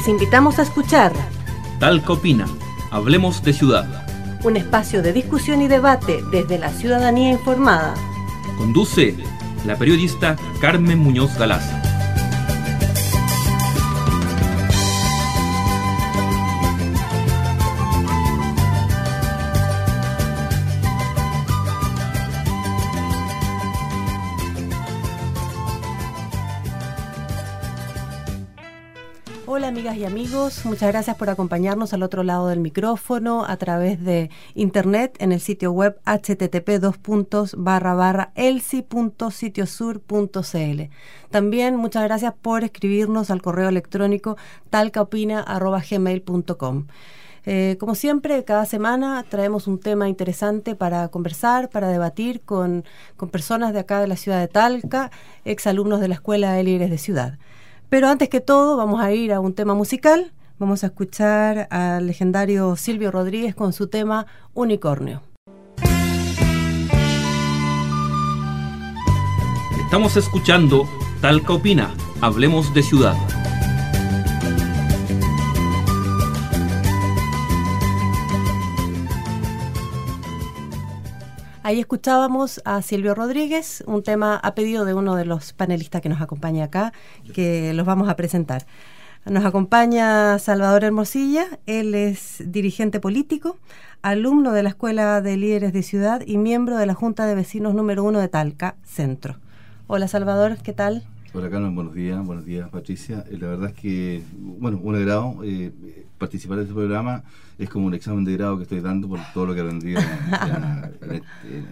Les invitamos a escuchar Talca Opina, Hablemos de Ciudad. Un espacio de discusión y debate desde la ciudadanía informada. Conduce la periodista Carmen Muñoz Galaz. Hola amigas y amigos, muchas gracias por acompañarnos al otro lado del micrófono a través de internet en el sitio web http elsi.sitiosur.cl. También muchas gracias por escribirnos al correo electrónico talcaopina.gmail.com. Eh, como siempre, cada semana traemos un tema interesante para conversar, para debatir con, con personas de acá de la ciudad de Talca, exalumnos de la Escuela de Líderes de Ciudad. Pero antes que todo, vamos a ir a un tema musical. Vamos a escuchar al legendario Silvio Rodríguez con su tema Unicornio. Estamos escuchando Talca Opina, Hablemos de Ciudad. Ahí escuchábamos a Silvio Rodríguez, un tema a pedido de uno de los panelistas que nos acompaña acá, que los vamos a presentar. Nos acompaña Salvador Hermosilla, él es dirigente político, alumno de la Escuela de Líderes de Ciudad y miembro de la Junta de Vecinos número uno de Talca, Centro. Hola Salvador, ¿qué tal? Hola Carmen, buenos días, buenos días Patricia. Eh, la verdad es que, bueno, un agrado eh, participar de este programa es como un examen de grado que estoy dando por todo lo que aprendí en, este,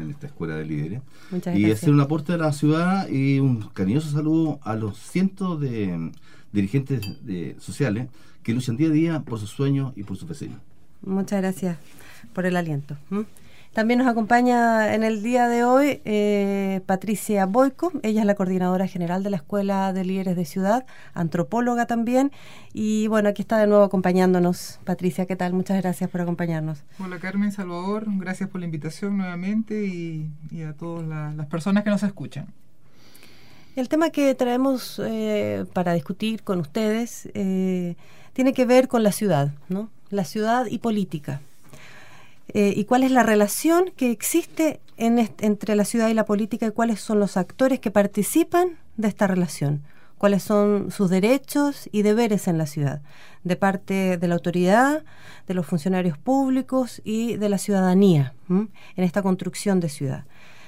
en, esta escuela de líderes. Muchas y hacer un aporte a la ciudad y un cariñoso saludo a los cientos de dirigentes de, sociales que luchan día a día por sus sueños y por sus vecinos. Muchas gracias por el aliento. También nos acompaña en el día de hoy eh, Patricia Boico, ella es la coordinadora general de la Escuela de Líderes de Ciudad, antropóloga también, y bueno, aquí está de nuevo acompañándonos. Patricia, ¿qué tal? Muchas gracias por acompañarnos. Hola Carmen, Salvador, gracias por la invitación nuevamente y, a todas las personas que nos escuchan. El tema que traemos eh, para discutir con ustedes eh, tiene que ver con la ciudad, ¿no? La ciudad y política. Eh, y cuál es la relación que existe entre la ciudad y la política y cuáles son los actores que participan de esta relación, cuáles son sus derechos y deberes en la ciudad, de parte de la autoridad, de los funcionarios públicos y de la ciudadanía en esta construcción de ciudad.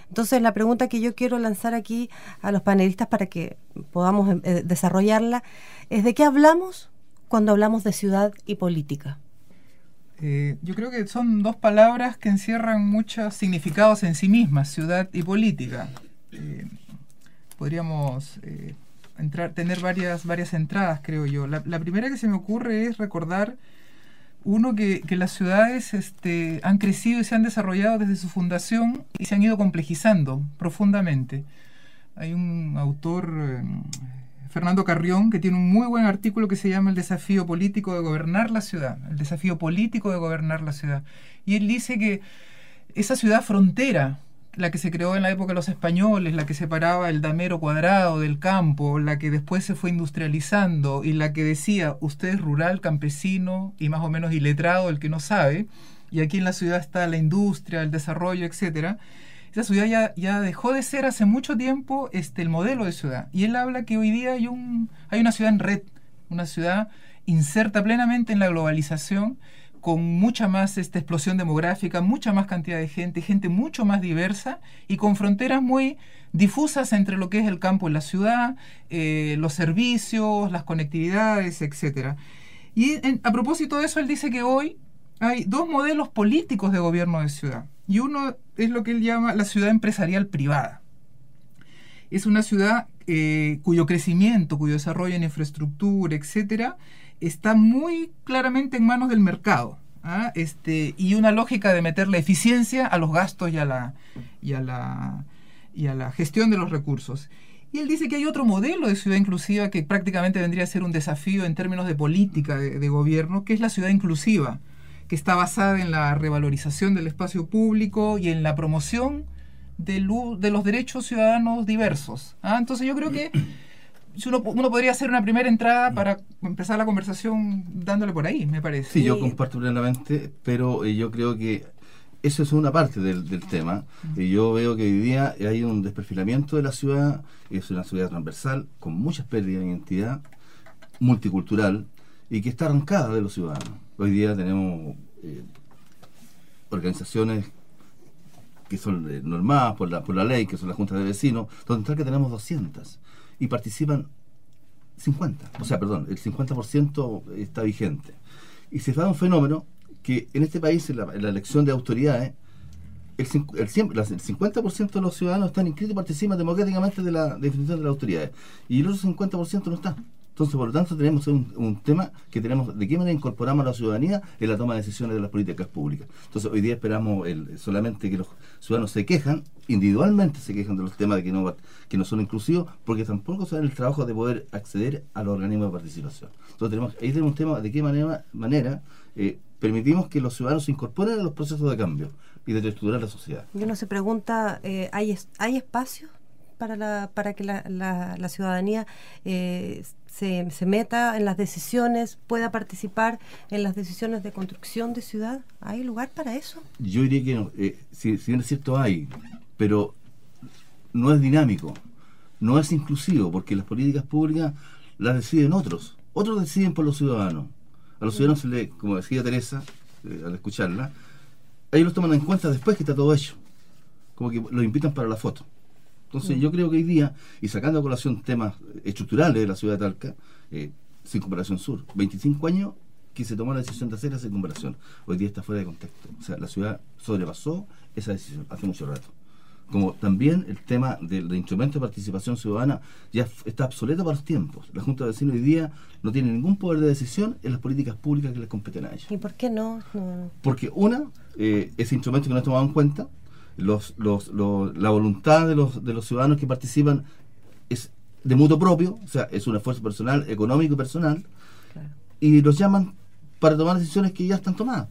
Entonces, la pregunta que yo quiero lanzar aquí a los panelistas para que podamos eh, desarrollarla es de qué hablamos cuando hablamos de ciudad y política. Eh, yo creo que son dos palabras que encierran muchos significados en sí mismas, ciudad y política. Eh, podríamos eh, entrar, tener varias, varias entradas, creo yo. La, primera que se me ocurre es recordar, uno, que, que, las ciudades este, han crecido y se han desarrollado desde su fundación y se han ido complejizando profundamente. Hay un autor Fernando Carrión, que tiene un muy buen artículo que se llama El desafío político de gobernar la ciudad, el desafío político de gobernar la ciudad. Y él dice que esa ciudad frontera, la que se creó en la época de los españoles, la que separaba el damero cuadrado del campo, la que después se fue industrializando y la que decía, usted es rural, campesino y más o menos iletrado, el que no sabe, y aquí en la ciudad está la industria, el desarrollo, etcétera esa ciudad ya, dejó de ser hace mucho tiempo este, el modelo de ciudad. Y él habla que hoy día hay, un, hay una ciudad en red, una ciudad inserta plenamente en la globalización, con mucha más esta explosión demográfica, mucha más cantidad de gente, gente mucho más diversa y con fronteras muy difusas entre lo que es el campo y la ciudad, eh, los servicios, las conectividades, etc. Y a propósito de eso, él dice que hoy hay dos modelos políticos de gobierno de ciudad. Y uno es lo que él llama la ciudad empresarial privada. Es una ciudad eh, cuyo crecimiento, cuyo desarrollo en infraestructura, etcétera, está muy claramente en manos del mercado. ¿ah? Este, y una lógica de meterle eficiencia a los gastos y a la, y a la, y a la gestión de los recursos. Y él dice que hay otro modelo de ciudad inclusiva que prácticamente vendría a ser un desafío en términos de política de gobierno, que es la ciudad inclusiva que está basada en la revalorización del espacio público y en la promoción de, de los derechos ciudadanos diversos. ¿ah? Entonces yo creo que uno, uno, podría hacer una primera entrada para empezar la conversación dándole por ahí, me parece. Sí, yo comparto plenamente, pero eh, yo creo que eso es una parte del, del tema. Y yo veo que hoy día hay un desperfilamiento de la ciudad, es una ciudad transversal, con muchas pérdidas de identidad, multicultural, y que está arrancada de los ciudadanos. Hoy día tenemos eh, organizaciones que son eh, normadas por la, por la ley, que son las juntas de vecinos, donde tal que tenemos 200 y participan 50, o sea, perdón, el 50% está vigente. Y se da un fenómeno que en este país, en la, elección de autoridades, el, el, el 50% de los ciudadanos están inscritos y participan democráticamente de la definición de las autoridades. Y el otro 50% no está. Entonces, por lo tanto, tenemos un, tema que tenemos de qué manera incorporamos a la ciudadanía en la toma de decisiones de las políticas públicas. Entonces, hoy día esperamos el, solamente que los ciudadanos se quejan, individualmente se quejan de los temas de que no, que no son inclusivos, porque tampoco dan el trabajo de poder acceder a los organismos de participación. Entonces, tenemos, ahí tenemos un tema de qué manera, manera eh, permitimos que los ciudadanos se incorporen a los procesos de cambio y de reestructurar la sociedad. Y uno se pregunta, eh, ¿hay, ¿hay espacio para, la, para que la, la, ciudadanía eh, se, se, meta en las decisiones, pueda participar en las decisiones de construcción de ciudad? ¿Hay lugar para eso? Yo diría que no. Eh, si, si bien es cierto hay, pero no es dinámico, no es inclusivo, porque las políticas públicas las deciden otros. Otros deciden por los ciudadanos. A los ciudadanos se le, como decía Teresa, eh, al escucharla, ellos los toman en cuenta después que está todo hecho. Como que los invitan para la foto. Entonces yo creo que hoy día, y sacando a colación temas estructurales de la ciudad de Talca, eh, Circunvalación Sur, 25 años que se tomó la decisión de hacer esa circunvalación. Hoy día está fuera de contexto. O sea, la ciudad sobrepasó esa decisión hace mucho rato. Como también el tema del, instrumento de participación ciudadana ya está obsoleto para los tiempos. La Junta de Vecinos hoy día no tiene ningún poder de decisión en las políticas públicas que les competen a ellos. ¿Y por qué no? Porque una, eh, ese instrumento que no tomado en cuenta, los, los, la voluntad de los, de los ciudadanos que participan es de mutuo propio, o sea, es un esfuerzo personal, económico y personal, y los llaman para tomar decisiones que ya están tomadas.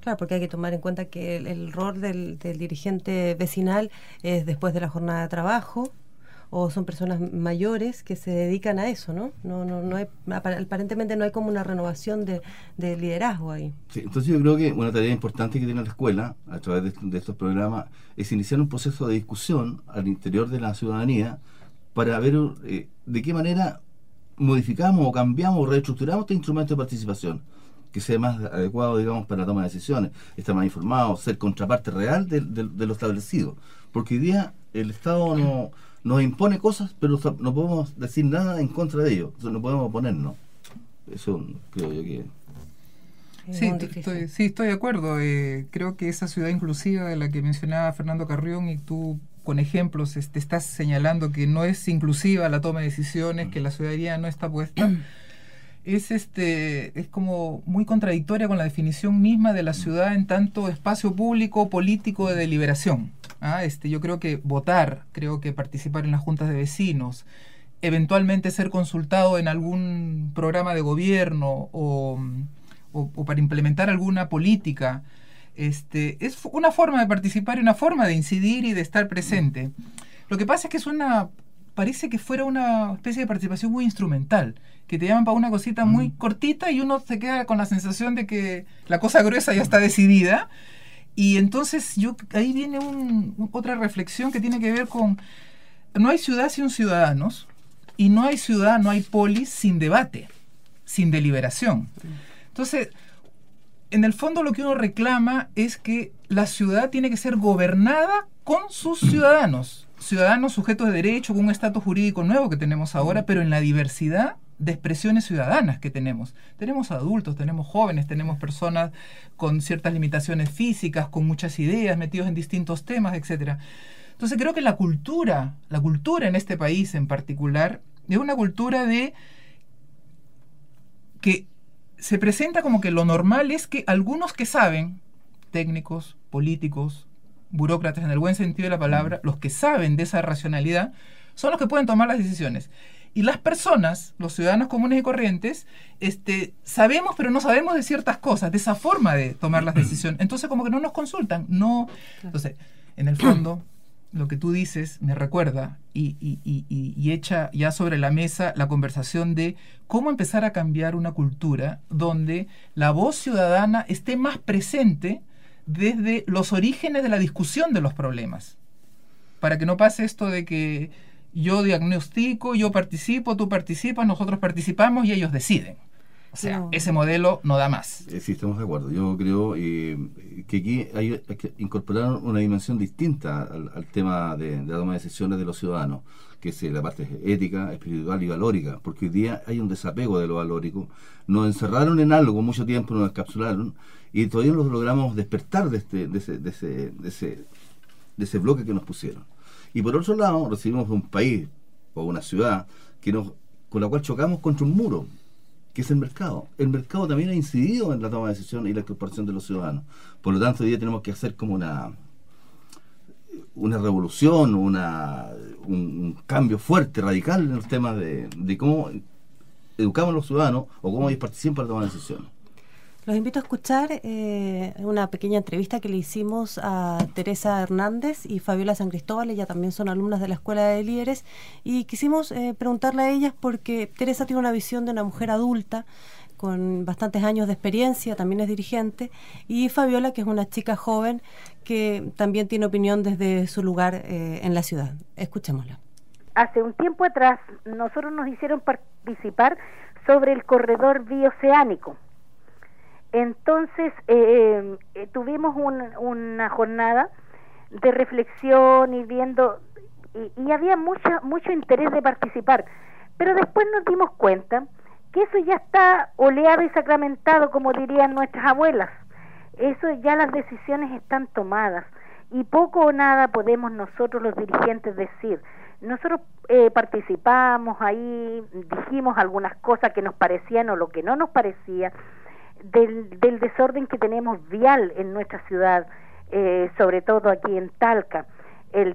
Claro, porque hay que tomar en cuenta que el, rol del, del, dirigente vecinal es después de la jornada de trabajo, o son personas mayores que se dedican a eso, ¿no? No, no, no aparentemente no hay como una renovación de, liderazgo ahí. Entonces yo creo que una tarea importante que tiene la escuela a través de, estos programas es iniciar un proceso de discusión al interior de la ciudadanía para ver eh, de qué manera modificamos o cambiamos o reestructuramos este instrumento de participación que sea más adecuado, digamos, para la toma de decisiones, estar más informado, ser contraparte real de lo establecido. Porque hoy día el Estado no nos impone cosas, pero no podemos decir nada en contra de ello, no podemos oponernos. Eso creo yo que... Sí estoy, sí, estoy de acuerdo. Eh, creo que esa ciudad inclusiva de la que mencionaba Fernando Carrión y tú con ejemplos te estás señalando que no es inclusiva la toma de decisiones, que la ciudadanía no está puesta, es este es como muy contradictoria con la definición misma de la ciudad en tanto espacio público político de deliberación. ¿ah? Este, yo creo que votar, creo que participar en las juntas de vecinos, eventualmente ser consultado en algún programa de gobierno o, para implementar alguna política, este, es una forma de participar y una forma de incidir y de estar presente. Lo que pasa es que es una, parece que fuera una especie de participación muy instrumental, que te llaman para una cosita muy mm. cortita y uno se queda con la sensación de que la cosa gruesa ya está decidida y entonces yo ahí viene otra reflexión que tiene que ver con, no hay ciudad sin ciudadanos y no hay ciudad, no hay polis sin debate, sin deliberación. Entonces, en el fondo lo que uno reclama es que la ciudad tiene que ser gobernada con sus ciudadanos, ciudadanos sujetos de derecho, con un estatus jurídico nuevo que tenemos ahora, pero en la diversidad de expresiones ciudadanas que tenemos. Tenemos adultos, tenemos jóvenes, tenemos personas con ciertas limitaciones físicas, con muchas ideas, metidos en distintos temas, etc. Entonces creo que la cultura, la cultura en este país en particular, es una cultura de que se presenta como que lo normal es que algunos que saben, técnicos, políticos, burócratas en el buen sentido de la palabra, los que saben de esa racionalidad, son los que pueden tomar las decisiones. Y las personas, los ciudadanos comunes y corrientes, este, sabemos pero no sabemos de ciertas cosas, de esa forma de tomar las decisiones. Entonces como que no nos consultan, no... Entonces, en el fondo, lo que tú dices me recuerda y, y, echa ya sobre la mesa la conversación de cómo empezar a cambiar una cultura donde la voz ciudadana esté más presente desde los orígenes de la discusión de los problemas. Para que no pase esto de que yo diagnostico, yo participo, tú participas, nosotros participamos y ellos deciden. O sea, ese modelo no da más. Eh, sí, estamos de acuerdo. Yo creo eh, que aquí hay, que incorporar una dimensión distinta al, tema de, la toma de decisiones de los ciudadanos, que es la parte ética, espiritual y valórica, porque hoy día hay un desapego de lo valórico. Nos encerraron en algo mucho tiempo, nos encapsularon, y todavía no logramos despertar de, este, de, ese, de, ese, de, ese, de ese bloque que nos pusieron. Y por otro lado, recibimos un país o una ciudad que nos, con la cual chocamos contra un muro que es el mercado. El mercado también ha incidido en la toma de decisiones y la incorporación de los ciudadanos. Por lo tanto, hoy día tenemos que hacer como una una revolución, una, un, cambio fuerte, radical en los temas de, de cómo educamos a los ciudadanos o cómo ellos participan para tomar decisiones. Los invito a escuchar eh, una pequeña entrevista que le hicimos a Teresa Hernández y Fabiola San Cristóbal, ellas también son alumnas de la Escuela de Líderes, y quisimos eh, preguntarle a ellas porque Teresa tiene una visión de una mujer adulta con bastantes años de experiencia, también es dirigente, y Fabiola, que es una chica joven que también tiene opinión desde su lugar eh, en la ciudad. Escuchémosla. Hace un tiempo atrás nosotros nos hicieron participar sobre el corredor bioceánico entonces eh, eh, tuvimos una jornada de reflexión y viendo, y, había mucha, mucho interés de participar, pero después nos dimos cuenta que eso ya está oleado y sacramentado, como dirían nuestras abuelas. Eso ya las decisiones están tomadas y poco o nada podemos nosotros los dirigentes decir. Nosotros eh, participamos ahí, dijimos algunas cosas que nos parecían o lo que no nos parecía, del, del desorden que tenemos vial en nuestra ciudad, eh, sobre todo aquí en Talca. El